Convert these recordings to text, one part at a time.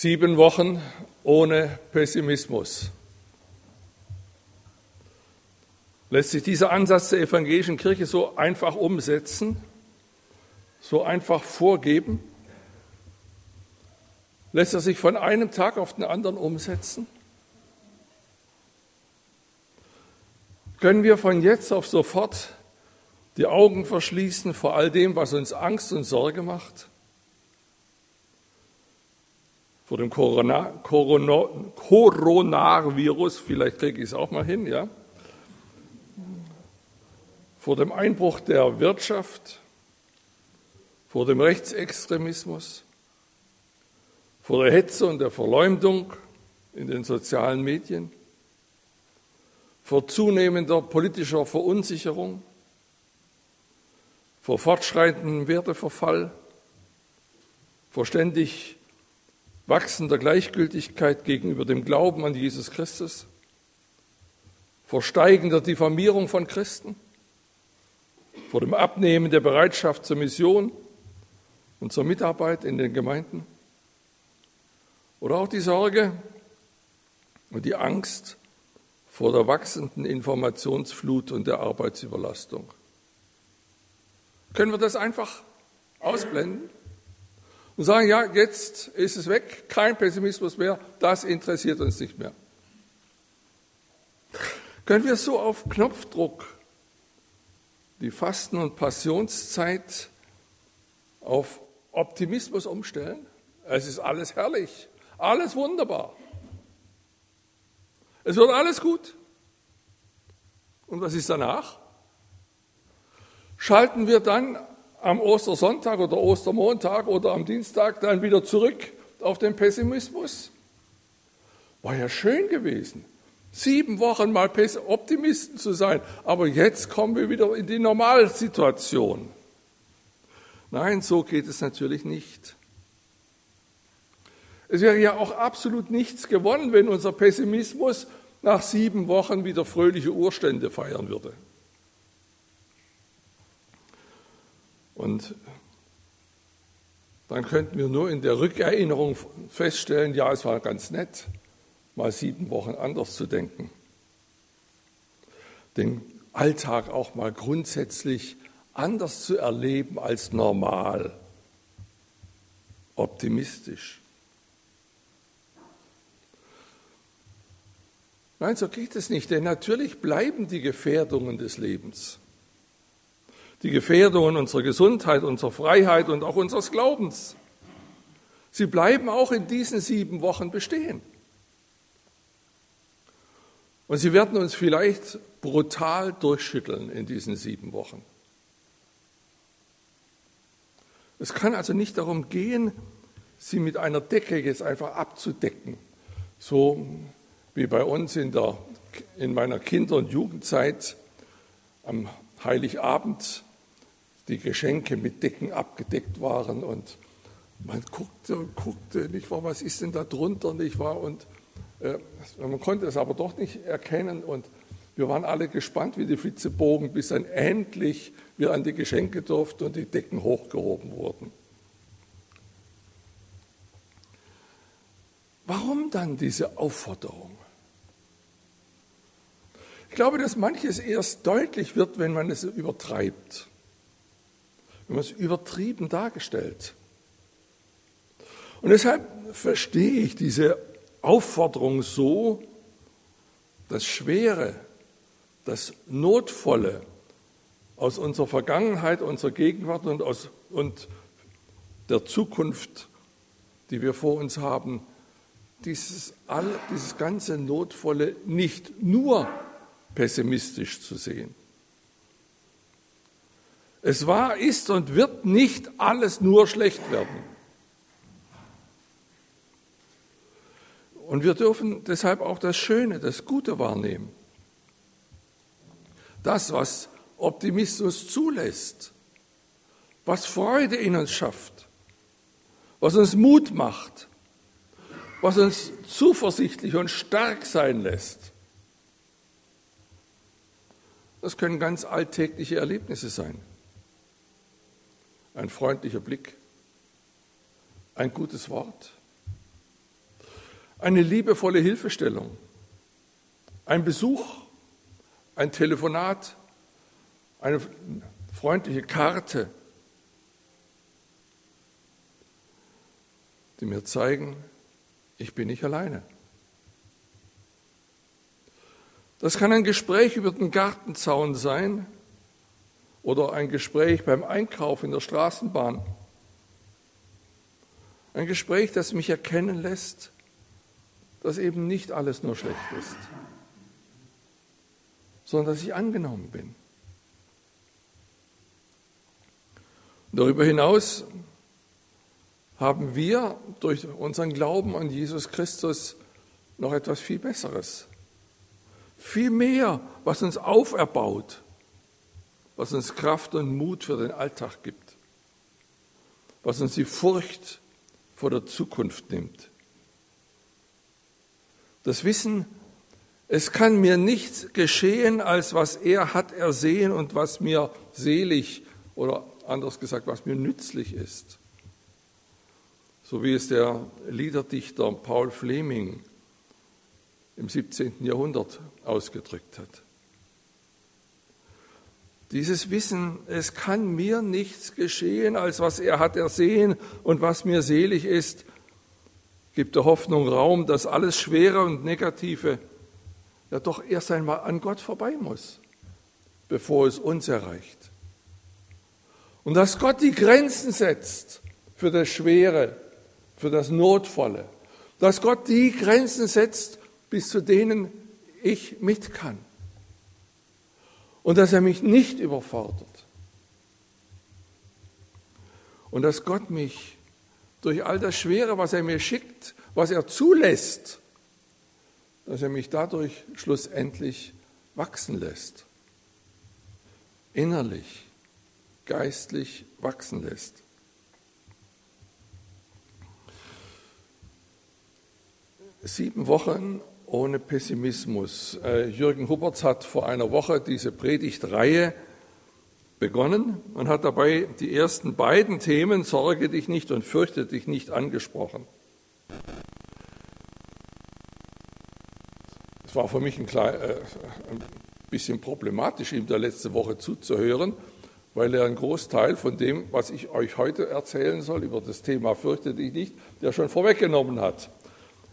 Sieben Wochen ohne Pessimismus. Lässt sich dieser Ansatz der evangelischen Kirche so einfach umsetzen, so einfach vorgeben? Lässt er sich von einem Tag auf den anderen umsetzen? Können wir von jetzt auf sofort die Augen verschließen vor all dem, was uns Angst und Sorge macht? Vor dem Corona, Corona, Coronavirus, vielleicht kriege ich es auch mal hin, ja? Vor dem Einbruch der Wirtschaft, vor dem Rechtsextremismus, vor der Hetze und der Verleumdung in den sozialen Medien, vor zunehmender politischer Verunsicherung, vor fortschreitendem Werteverfall, vor ständig wachsender Gleichgültigkeit gegenüber dem Glauben an Jesus Christus, vor steigender Diffamierung von Christen, vor dem Abnehmen der Bereitschaft zur Mission und zur Mitarbeit in den Gemeinden. Oder auch die Sorge und die Angst vor der wachsenden Informationsflut und der Arbeitsüberlastung. Können wir das einfach ausblenden und sagen, ja, jetzt ist es weg, kein Pessimismus mehr, das interessiert uns nicht mehr. Können wir so auf Knopfdruck die Fasten- und Passionszeit auf Optimismus umstellen? Es ist alles herrlich. Alles wunderbar. Es wird alles gut. Und was ist danach? Schalten wir dann am Ostersonntag oder Ostermontag oder am Dienstag dann wieder zurück auf den Pessimismus? War ja schön gewesen. Sieben Wochen mal Optimisten zu sein, aber jetzt kommen wir wieder in die Normalsituation. Nein, so geht es natürlich nicht. Es wäre ja auch absolut nichts gewonnen, wenn unser Pessimismus nach sieben Wochen wieder fröhliche Urstände feiern würde. Und dann könnten wir nur in der Rückerinnerung feststellen, ja, es war ganz nett, mal sieben Wochen anders zu denken. Den Alltag auch mal grundsätzlich anders zu erleben als normal, optimistisch. Nein, so geht es nicht, denn natürlich bleiben die Gefährdungen des Lebens. Die Gefährdungen unserer Gesundheit, unserer Freiheit und auch unseres Glaubens. Sie bleiben auch in diesen sieben Wochen bestehen. Und sie werden uns vielleicht brutal durchschütteln in diesen sieben Wochen. Es kann also nicht darum gehen, sie mit einer Decke jetzt einfach abzudecken, so wie bei uns in, der, in meiner Kinder- und Jugendzeit am Heiligabend die Geschenke mit Decken abgedeckt waren und man guckte und guckte, nicht wahr, was ist denn da drunter, nicht wahr, und äh, man konnte es aber doch nicht erkennen und wir waren alle gespannt wie die Flitzebogen, bis dann endlich wir an die Geschenke durften und die Decken hochgehoben wurden. Warum dann diese Aufforderung? Ich glaube, dass manches erst deutlich wird, wenn man es übertreibt, es übertrieben dargestellt. Und deshalb verstehe ich diese Aufforderung so, das Schwere, das Notvolle aus unserer Vergangenheit, unserer Gegenwart und, aus, und der Zukunft, die wir vor uns haben, dieses, all, dieses ganze Notvolle nicht nur pessimistisch zu sehen. Es war, ist und wird nicht alles nur schlecht werden. Und wir dürfen deshalb auch das Schöne, das Gute wahrnehmen. Das, was Optimismus zulässt, was Freude in uns schafft, was uns Mut macht, was uns zuversichtlich und stark sein lässt. Das können ganz alltägliche Erlebnisse sein. Ein freundlicher Blick, ein gutes Wort, Eine liebevolle Hilfestellung, ein Besuch, ein Telefonat, eine freundliche Karte, die mir zeigen, ich bin nicht alleine. Das kann ein Gespräch über den Gartenzaun sein oder ein Gespräch beim Einkauf in der Straßenbahn. Ein Gespräch, das mich erkennen lässt, dass eben nicht alles nur schlecht ist, sondern dass ich angenommen bin. Darüber hinaus haben wir durch unseren Glauben an Jesus Christus noch etwas viel Besseres. Viel mehr, was uns auferbaut, was uns Kraft und Mut für den Alltag gibt, was uns die Furcht vor der Zukunft nimmt. Das Wissen, es kann mir nichts geschehen, als was er hat ersehen und was mir selig oder anders gesagt, was mir nützlich ist. So wie es der Liederdichter Paul Fleming im 17. Jahrhundert ausgedrückt hat. Dieses Wissen, es kann mir nichts geschehen, als was er hat ersehen und was mir selig ist, gibt der Hoffnung Raum, dass alles Schwere und Negative ja doch erst einmal an Gott vorbei muss, bevor es uns erreicht. Und dass Gott die Grenzen setzt für das Schwere, für das Notvolle, dass Gott die Grenzen setzt, bis zu denen ich mit kann und dass er mich nicht überfordert. Und dass Gott mich durch all das Schwere, was er mir schickt, was er zulässt, dass er mich dadurch schlussendlich wachsen lässt. Innerlich, geistlich wachsen lässt. Sieben Wochen ohne Pessimismus. Äh, Jürgen Huppertz hat vor einer Woche diese Predigtreihe begonnen und hat dabei die ersten beiden Themen Sorge dich nicht und fürchte dich nicht angesprochen. Es war für mich ein, klein, äh, ein bisschen problematisch, ihm da letzte Woche zuzuhören, weil er einen Großteil von dem, was ich euch heute erzählen soll über das Thema fürchte dich nicht, der schon vorweggenommen hat.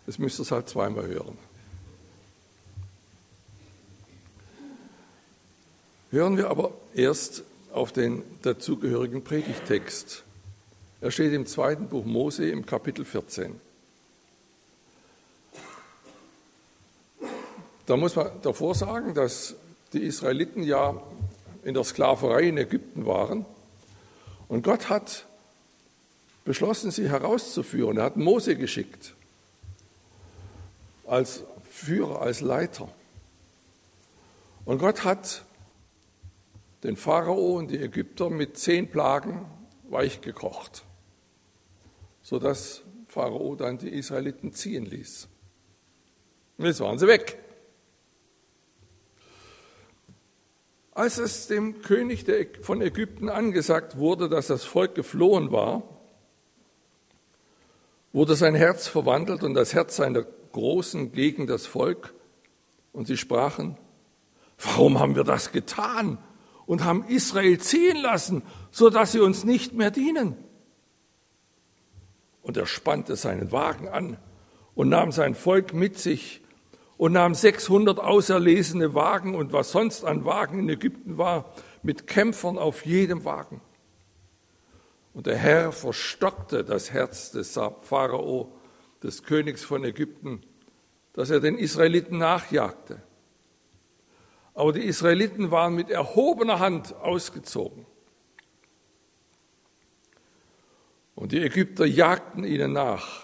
Das müsst ihr es halt zweimal hören. Hören wir aber erst auf den dazugehörigen Predigtext. Er steht im zweiten Buch Mose im Kapitel 14. Da muss man davor sagen, dass die Israeliten ja in der Sklaverei in Ägypten waren. Und Gott hat beschlossen, sie herauszuführen. Er hat Mose geschickt als Führer, als Leiter. Und Gott hat den Pharao und die Ägypter mit zehn Plagen weichgekocht, sodass Pharao dann die Israeliten ziehen ließ. Und jetzt waren sie weg. Als es dem König von Ägypten angesagt wurde, dass das Volk geflohen war, wurde sein Herz verwandelt und das Herz seiner Großen gegen das Volk. Und sie sprachen, warum haben wir das getan? Und haben Israel ziehen lassen, so dass sie uns nicht mehr dienen. Und er spannte seinen Wagen an und nahm sein Volk mit sich und nahm 600 auserlesene Wagen und was sonst an Wagen in Ägypten war, mit Kämpfern auf jedem Wagen. Und der Herr verstockte das Herz des Pharao, des Königs von Ägypten, dass er den Israeliten nachjagte. Aber die Israeliten waren mit erhobener Hand ausgezogen. Und die Ägypter jagten ihnen nach.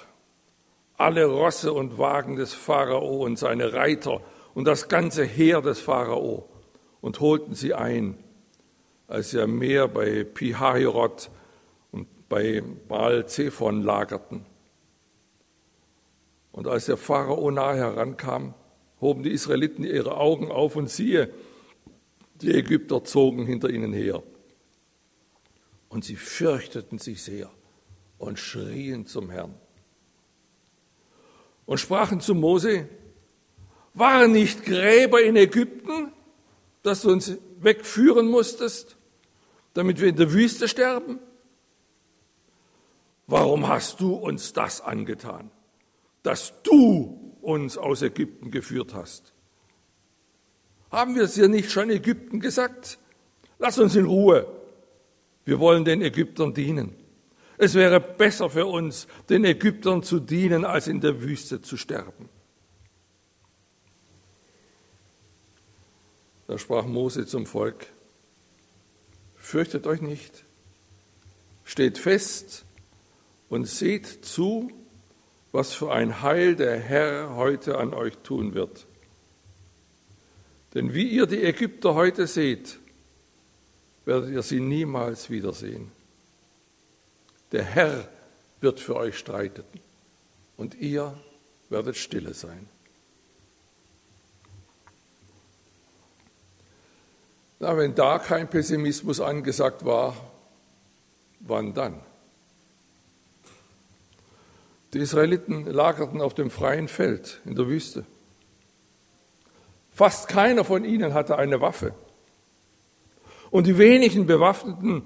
Alle Rosse und Wagen des Pharao und seine Reiter und das ganze Heer des Pharao und holten sie ein, als sie am Meer bei Pihahirot und bei Baal Zephon lagerten. Und als der Pharao nahe herankam, hoben die Israeliten ihre Augen auf und siehe, die Ägypter zogen hinter ihnen her. Und sie fürchteten sich sehr und schrien zum Herrn. und sprachen zu Mose, waren nicht Gräber in Ägypten, dass du uns wegführen musstest, damit wir in der Wüste sterben? Warum hast du uns das angetan, dass du uns aus Ägypten geführt hast? Haben wir es dir nicht schon Ägypten gesagt? Lass uns in Ruhe. Wir wollen den Ägyptern dienen. Es wäre besser für uns, den Ägyptern zu dienen, als in der Wüste zu sterben. Da sprach Mose zum Volk, fürchtet euch nicht, steht fest und seht zu, was für ein Heil der Herr heute an euch tun wird. Denn wie ihr die Ägypter heute seht, werdet ihr sie niemals wiedersehen. Der Herr wird für euch streiten und ihr werdet stille sein. Na, wenn da kein Pessimismus angesagt war, wann dann? Die Israeliten lagerten auf dem freien Feld in der Wüste. Fast keiner von ihnen hatte eine Waffe. Und die wenigen Bewaffneten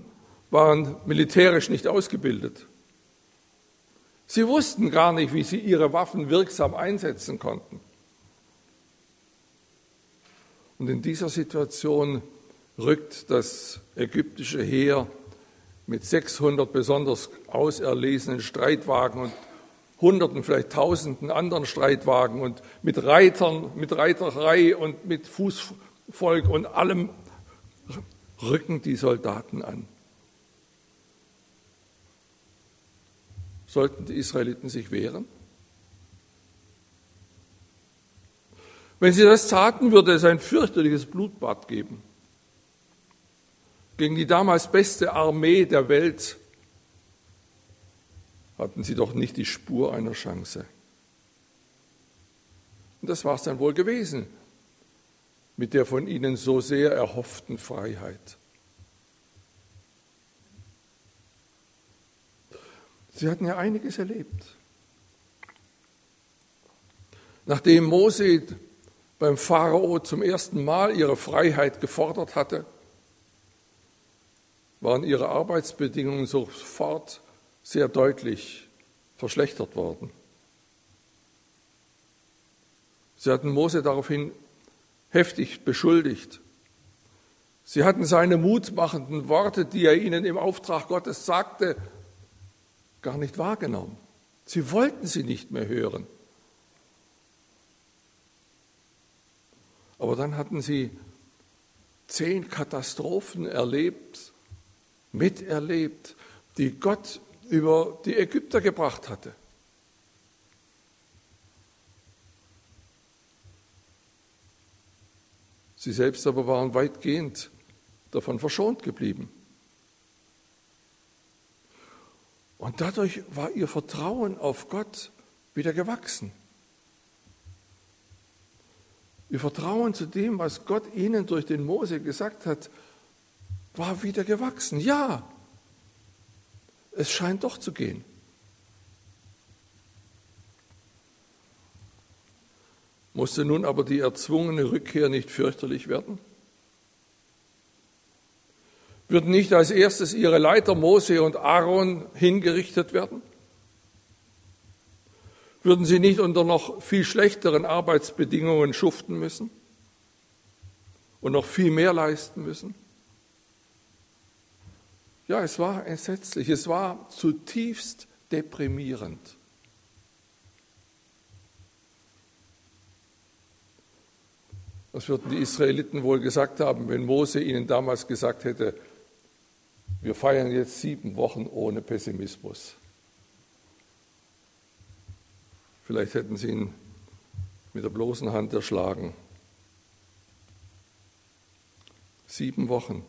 waren militärisch nicht ausgebildet. Sie wussten gar nicht, wie sie ihre Waffen wirksam einsetzen konnten. Und in dieser Situation rückt das ägyptische Heer mit 600 besonders auserlesenen Streitwagen und Hunderten, vielleicht Tausenden anderen Streitwagen und mit Reitern, mit Reiterei und mit Fußvolk und allem rücken die Soldaten an. Sollten die Israeliten sich wehren? Wenn sie das taten, würde es ein fürchterliches Blutbad geben gegen die damals beste Armee der Welt hatten sie doch nicht die Spur einer Chance. Und das war es dann wohl gewesen mit der von ihnen so sehr erhofften Freiheit. Sie hatten ja einiges erlebt. Nachdem Mose beim Pharao zum ersten Mal ihre Freiheit gefordert hatte, waren ihre Arbeitsbedingungen sofort sehr deutlich verschlechtert worden. Sie hatten Mose daraufhin heftig beschuldigt. Sie hatten seine mutmachenden Worte, die er ihnen im Auftrag Gottes sagte, gar nicht wahrgenommen. Sie wollten sie nicht mehr hören. Aber dann hatten sie zehn Katastrophen erlebt, miterlebt, die Gott über die Ägypter gebracht hatte. Sie selbst aber waren weitgehend davon verschont geblieben. Und dadurch war ihr Vertrauen auf Gott wieder gewachsen. Ihr Vertrauen zu dem, was Gott ihnen durch den Mose gesagt hat, war wieder gewachsen. Ja, es scheint doch zu gehen. Musste nun aber die erzwungene Rückkehr nicht fürchterlich werden? Würden nicht als erstes ihre Leiter Mose und Aaron hingerichtet werden? Würden sie nicht unter noch viel schlechteren Arbeitsbedingungen schuften müssen und noch viel mehr leisten müssen? Ja, es war entsetzlich, es war zutiefst deprimierend. Was würden die Israeliten wohl gesagt haben, wenn Mose ihnen damals gesagt hätte, wir feiern jetzt sieben Wochen ohne Pessimismus? Vielleicht hätten sie ihn mit der bloßen Hand erschlagen. Sieben Wochen.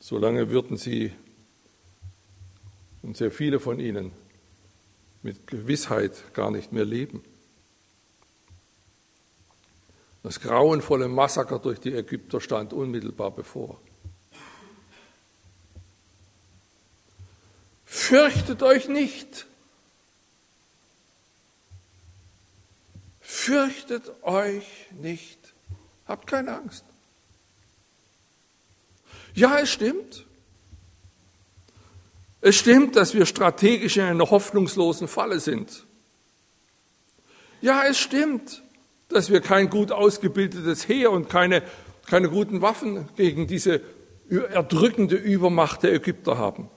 Solange würden sie und sehr viele von ihnen mit Gewissheit gar nicht mehr leben. Das grauenvolle Massaker durch die Ägypter stand unmittelbar bevor. Fürchtet euch nicht. fürchtet euch nicht, habt keine Angst. Ja, es stimmt. Es stimmt, dass wir strategisch in einer hoffnungslosen Falle sind. Ja, es stimmt, dass wir kein gut ausgebildetes Heer und keine, keine guten Waffen gegen diese erdrückende Übermacht der Ägypter haben.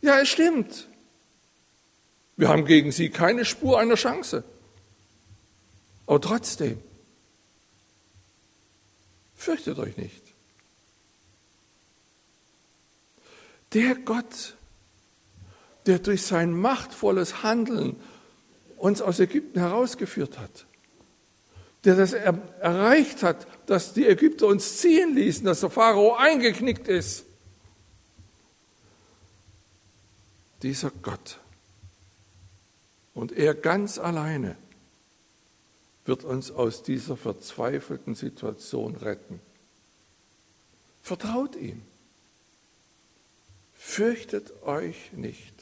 Ja, es stimmt. Wir haben gegen sie keine Spur einer Chance. Aber trotzdem, fürchtet euch nicht. Der Gott, der durch sein machtvolles Handeln uns aus Ägypten herausgeführt hat, der das er erreicht hat, dass die Ägypter uns ziehen ließen, dass der Pharao eingeknickt ist. Dieser Gott und er ganz alleine wird uns aus dieser verzweifelten Situation retten. Vertraut ihm. Fürchtet euch nicht.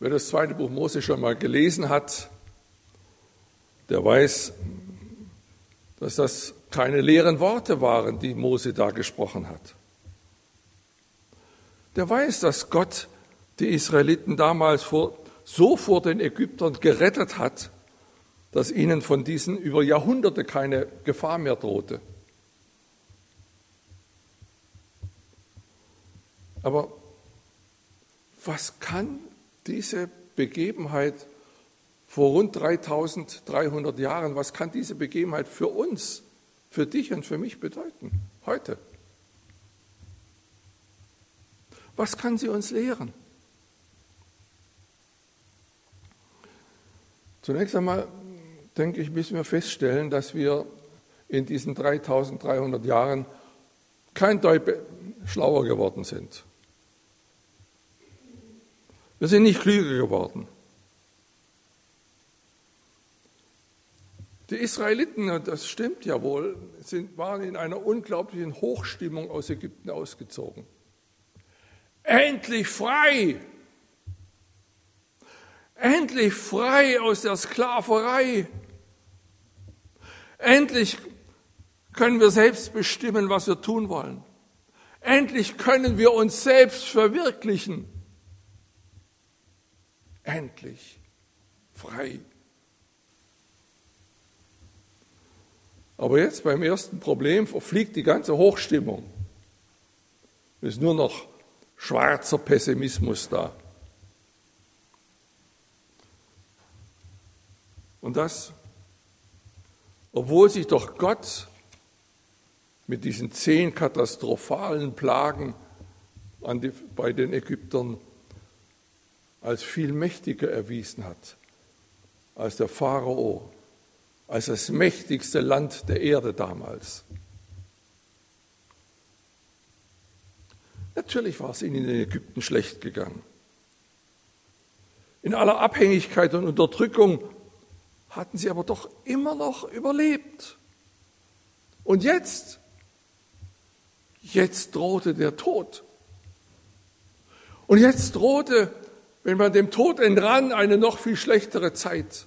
Wer das zweite Buch Mose schon mal gelesen hat, der weiß, dass das keine leeren Worte waren, die Mose da gesprochen hat. Der weiß, dass Gott die Israeliten damals vor, so vor den Ägyptern gerettet hat, dass ihnen von diesen über Jahrhunderte keine Gefahr mehr drohte. Aber was kann diese Begebenheit vor rund 3300 Jahren, was kann diese Begebenheit für uns, für dich und für mich bedeuten, heute? Was kann sie uns lehren? Zunächst einmal, denke ich, müssen wir feststellen, dass wir in diesen 3300 Jahren kein Deut schlauer geworden sind. Wir sind nicht klüger geworden. Die Israeliten, und das stimmt ja wohl, sind, waren in einer unglaublichen Hochstimmung aus Ägypten ausgezogen. Endlich frei! Endlich frei aus der Sklaverei! Endlich können wir selbst bestimmen, was wir tun wollen. Endlich können wir uns selbst verwirklichen endlich frei. Aber jetzt beim ersten Problem verfliegt die ganze Hochstimmung. Es ist nur noch schwarzer Pessimismus da. Und das, obwohl sich doch Gott mit diesen zehn katastrophalen Plagen die, bei den Ägyptern als viel mächtiger erwiesen hat als der Pharao, als das mächtigste Land der Erde damals. Natürlich war es ihnen in Ägypten schlecht gegangen. In aller Abhängigkeit und Unterdrückung hatten sie aber doch immer noch überlebt. Und jetzt, jetzt drohte der Tod. Und jetzt drohte wenn man dem Tod entrann, eine noch viel schlechtere Zeit.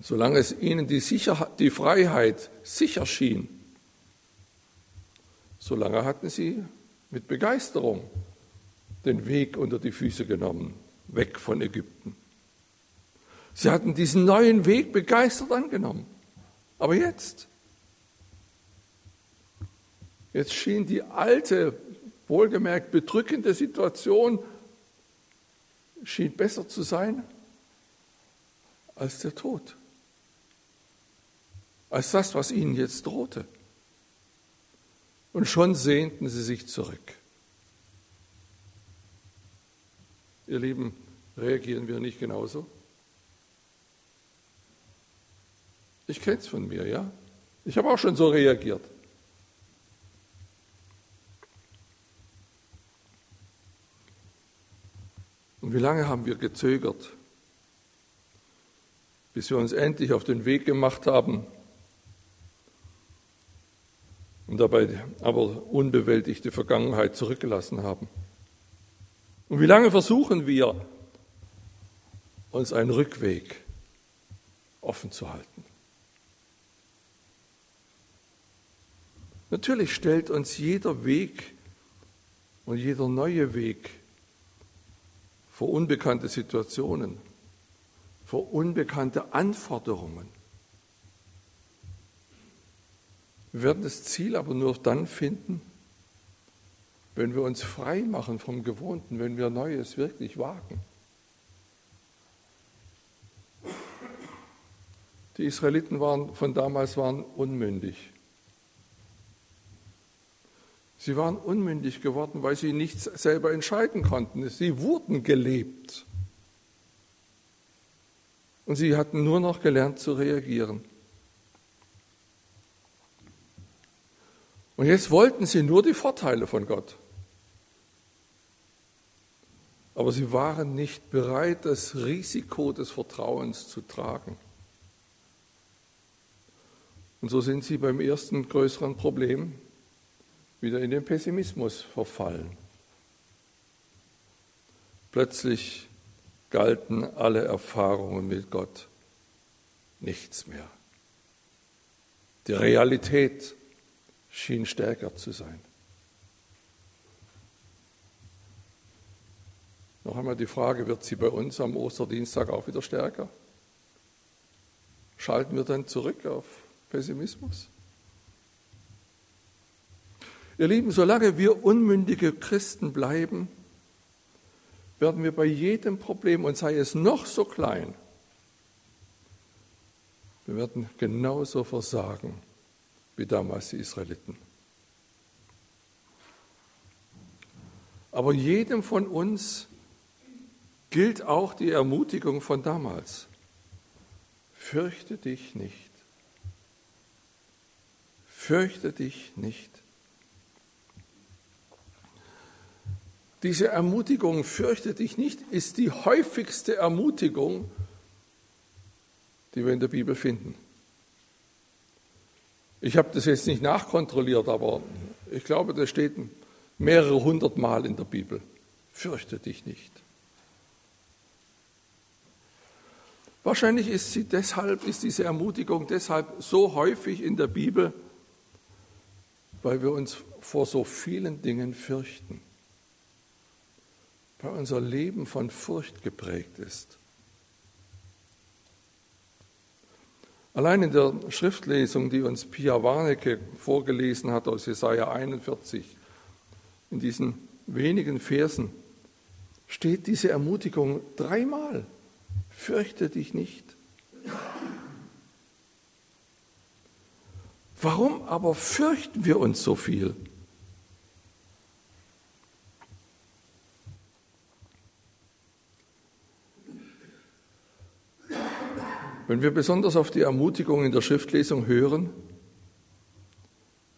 Solange es ihnen die, Sicherheit, die Freiheit sicher schien, solange hatten sie mit Begeisterung den Weg unter die Füße genommen, weg von Ägypten. Sie hatten diesen neuen Weg begeistert angenommen. Aber jetzt, jetzt schien die alte wohlgemerkt bedrückende Situation schien besser zu sein als der Tod, als das, was ihnen jetzt drohte. Und schon sehnten sie sich zurück. Ihr Lieben, reagieren wir nicht genauso? Ich kenne es von mir, ja. Ich habe auch schon so reagiert. Und wie lange haben wir gezögert, bis wir uns endlich auf den Weg gemacht haben, und dabei aber unbewältigte Vergangenheit zurückgelassen haben. Und wie lange versuchen wir, uns einen Rückweg offen zu halten? Natürlich stellt uns jeder Weg und jeder neue Weg vor unbekannte Situationen, vor unbekannte Anforderungen. Wir werden das Ziel aber nur dann finden, wenn wir uns frei machen vom Gewohnten, wenn wir Neues wirklich wagen. Die Israeliten waren, von damals waren unmündig. Sie waren unmündig geworden, weil sie nichts selber entscheiden konnten. Sie wurden gelebt. Und sie hatten nur noch gelernt zu reagieren. Und jetzt wollten sie nur die Vorteile von Gott. Aber sie waren nicht bereit, das Risiko des Vertrauens zu tragen. Und so sind sie beim ersten größeren Problem wieder in den Pessimismus verfallen. Plötzlich galten alle Erfahrungen mit Gott nichts mehr. Die Realität schien stärker zu sein. Noch einmal die Frage, wird sie bei uns am Osterdienstag auch wieder stärker? Schalten wir dann zurück auf Pessimismus? Ihr Lieben, solange wir unmündige Christen bleiben, werden wir bei jedem Problem, und sei es noch so klein, wir werden genauso versagen wie damals die Israeliten. Aber jedem von uns gilt auch die Ermutigung von damals. Fürchte dich nicht. Fürchte dich nicht. Diese Ermutigung, fürchte dich nicht, ist die häufigste Ermutigung, die wir in der Bibel finden. Ich habe das jetzt nicht nachkontrolliert, aber ich glaube, das steht mehrere hundert Mal in der Bibel. Fürchte dich nicht. Wahrscheinlich ist sie deshalb, ist diese Ermutigung deshalb so häufig in der Bibel, weil wir uns vor so vielen Dingen fürchten weil unser Leben von Furcht geprägt ist. Allein in der Schriftlesung, die uns Pia Warnecke vorgelesen hat aus Jesaja 41, in diesen wenigen Versen, steht diese Ermutigung dreimal. Fürchte dich nicht. Warum aber fürchten wir uns so viel? Wenn wir besonders auf die Ermutigung in der Schriftlesung hören,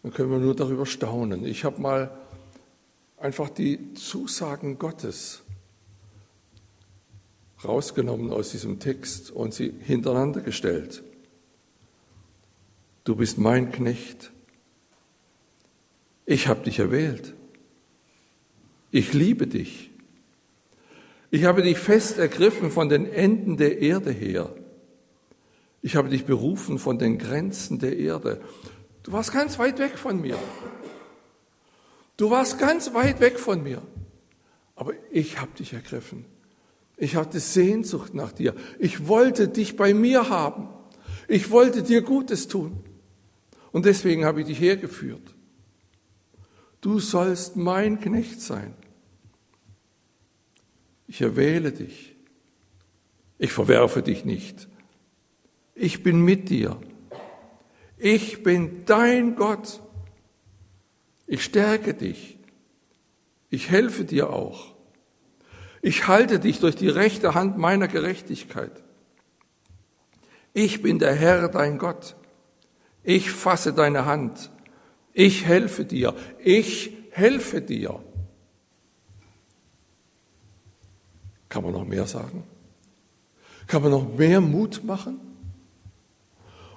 dann können wir nur darüber staunen. Ich habe mal einfach die Zusagen Gottes rausgenommen aus diesem Text und sie hintereinander gestellt. Du bist mein Knecht. Ich habe dich erwählt. Ich liebe dich. Ich habe dich fest ergriffen von den Enden der Erde her. Ich habe dich berufen von den Grenzen der Erde. Du warst ganz weit weg von mir. Du warst ganz weit weg von mir. Aber ich habe dich ergriffen. Ich hatte Sehnsucht nach dir. Ich wollte dich bei mir haben. Ich wollte dir Gutes tun. Und deswegen habe ich dich hergeführt. Du sollst mein Knecht sein. Ich erwähle dich. Ich verwerfe dich nicht ich bin mit dir. Ich bin dein Gott. Ich stärke dich. Ich helfe dir auch. Ich halte dich durch die rechte Hand meiner Gerechtigkeit. Ich bin der Herr, dein Gott. Ich fasse deine Hand. Ich helfe dir. Ich helfe dir. Kann man noch mehr sagen? Kann man noch mehr Mut machen?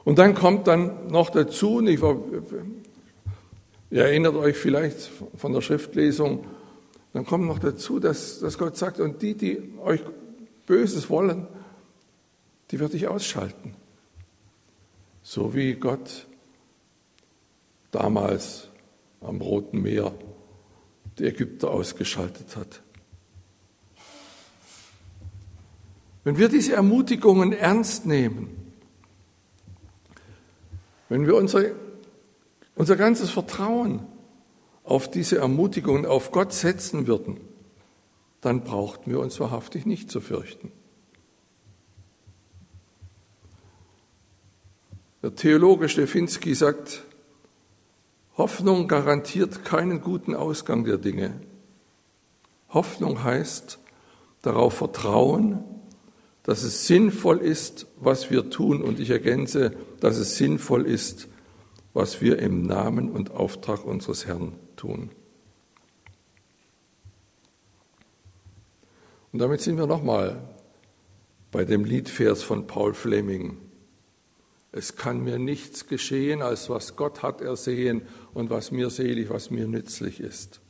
Und dann kommt dann noch dazu, ich war Ihr erinnert euch vielleicht von der Schriftlesung, dann kommt noch dazu, dass, dass Gott sagt, und die, die euch Böses wollen, die werde ich ausschalten. So wie Gott damals am Roten Meer die Ägypter ausgeschaltet hat. Wenn wir diese Ermutigungen ernst nehmen, wenn wir unser, unser ganzes Vertrauen auf diese Ermutigungen, auf Gott setzen würden, dann brauchten wir uns wahrhaftig nicht zu fürchten. Der Theologe Stefinski sagt, Hoffnung garantiert keinen guten Ausgang der Dinge. Hoffnung heißt darauf vertrauen, dass es sinnvoll ist, was wir tun. Und ich ergänze, dass es sinnvoll ist, was wir im Namen und Auftrag unseres Herrn tun. Und damit sind wir nochmal bei dem Liedvers von Paul Fleming. Es kann mir nichts geschehen, als was Gott hat ersehen und was mir selig, was mir nützlich ist.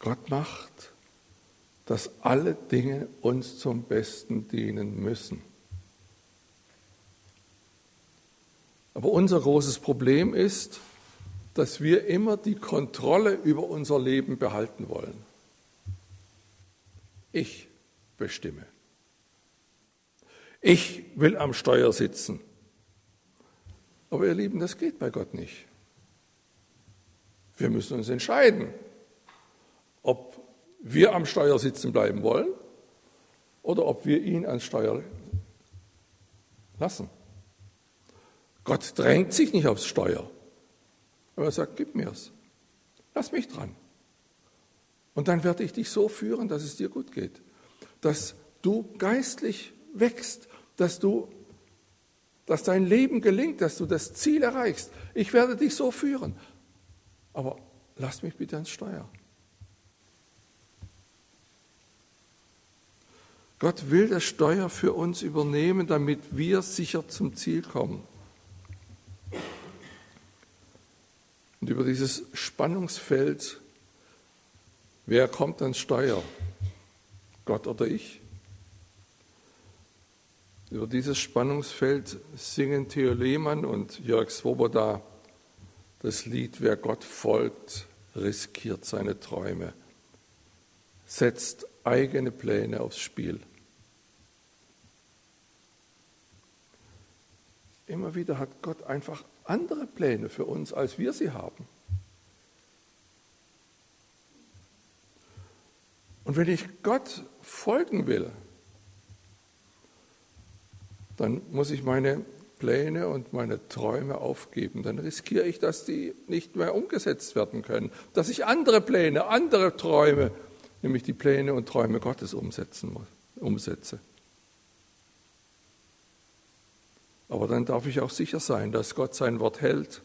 Gott macht, dass alle Dinge uns zum Besten dienen müssen. Aber unser großes Problem ist, dass wir immer die Kontrolle über unser Leben behalten wollen. Ich bestimme. Ich will am Steuer sitzen. Aber ihr Lieben, das geht bei Gott nicht. Wir müssen uns entscheiden, ob wir am Steuer sitzen bleiben wollen oder ob wir ihn ans Steuer lassen. Gott drängt sich nicht aufs Steuer, aber er sagt, gib mir's, lass mich dran. Und dann werde ich dich so führen, dass es dir gut geht dass du geistlich wächst, dass du dass dein Leben gelingt, dass du das Ziel erreichst. Ich werde dich so führen. Aber lass mich bitte ans Steuer. Gott will das Steuer für uns übernehmen, damit wir sicher zum Ziel kommen. Und über dieses Spannungsfeld, wer kommt ans Steuer? Gott oder ich? Über dieses Spannungsfeld singen Theo Lehmann und Jörg Swoboda das Lied Wer Gott folgt, riskiert seine Träume, setzt eigene Pläne aufs Spiel. Immer wieder hat Gott einfach andere Pläne für uns, als wir sie haben. Und wenn ich Gott folgen will, dann muss ich meine Pläne und meine Träume aufgeben. Dann riskiere ich, dass die nicht mehr umgesetzt werden können, dass ich andere Pläne, andere Träume, nämlich die Pläne und Träume Gottes umsetzen muss, umsetze. Aber dann darf ich auch sicher sein, dass Gott sein Wort hält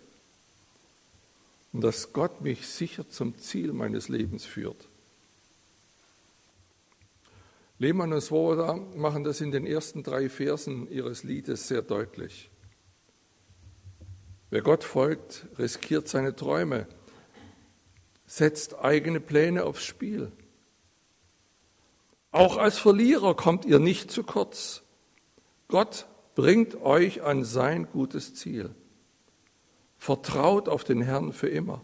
und dass Gott mich sicher zum Ziel meines Lebens führt. Lehmann und Swoboda machen das in den ersten drei Versen ihres Liedes sehr deutlich. Wer Gott folgt, riskiert seine Träume, setzt eigene Pläne aufs Spiel. Auch als Verlierer kommt ihr nicht zu kurz. Gott bringt euch an sein gutes Ziel. Vertraut auf den Herrn für immer,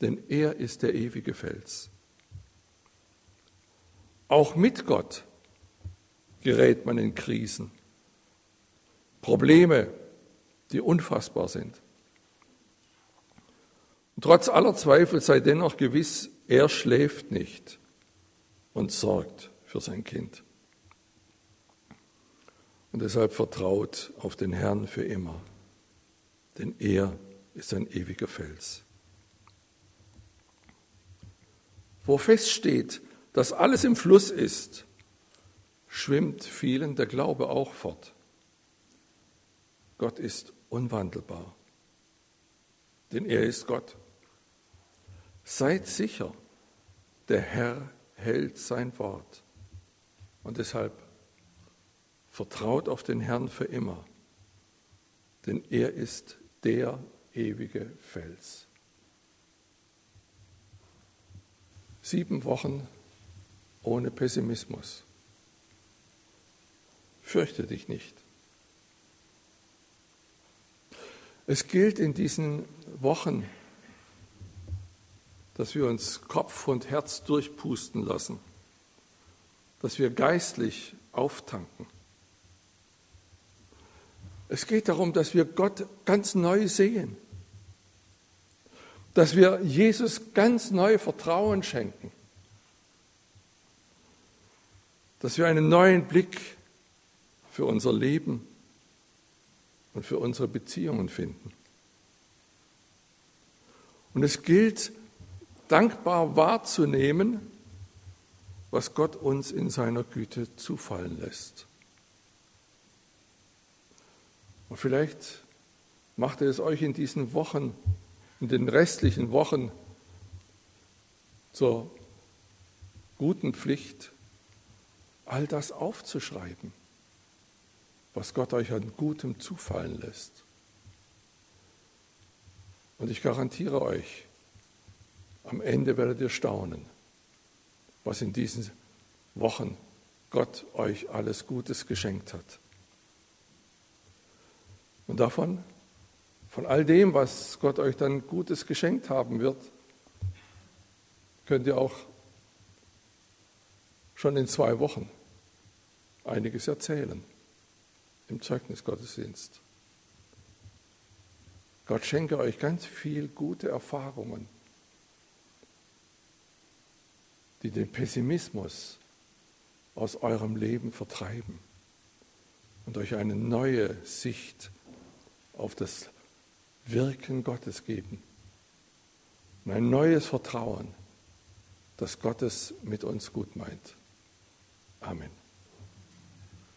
denn er ist der ewige Fels. Auch mit Gott gerät man in Krisen, Probleme, die unfassbar sind. Und trotz aller Zweifel sei dennoch gewiss, er schläft nicht und sorgt für sein Kind. Und deshalb vertraut auf den Herrn für immer, denn er ist ein ewiger Fels. Wo feststeht, dass alles im Fluss ist, schwimmt vielen der Glaube auch fort. Gott ist unwandelbar, denn er ist Gott. Seid sicher, der Herr hält sein Wort. Und deshalb Vertraut auf den Herrn für immer, denn er ist der ewige Fels. Sieben Wochen ohne Pessimismus. Fürchte dich nicht. Es gilt in diesen Wochen, dass wir uns Kopf und Herz durchpusten lassen, dass wir geistlich auftanken. Es geht darum, dass wir Gott ganz neu sehen, dass wir Jesus ganz neu Vertrauen schenken, dass wir einen neuen Blick für unser Leben und für unsere Beziehungen finden. Und es gilt, dankbar wahrzunehmen, was Gott uns in seiner Güte zufallen lässt. Und vielleicht macht er es euch in diesen Wochen, in den restlichen Wochen zur guten Pflicht, all das aufzuschreiben was Gott euch an Gutem zufallen lässt. Und ich garantiere euch, am Ende werdet ihr staunen, was in diesen Wochen Gott euch alles Gutes geschenkt hat. Und davon, von all dem, was Gott euch dann Gutes geschenkt haben wird, könnt ihr auch schon in zwei Wochen einiges erzählen im Zeugnisgottesdienst. Gott schenke euch ganz viel gute Erfahrungen, die den Pessimismus aus eurem Leben vertreiben und euch eine neue Sicht auf das Wirken Gottes geben und ein neues Vertrauen, dass Gott es mit uns gut meint. Amen.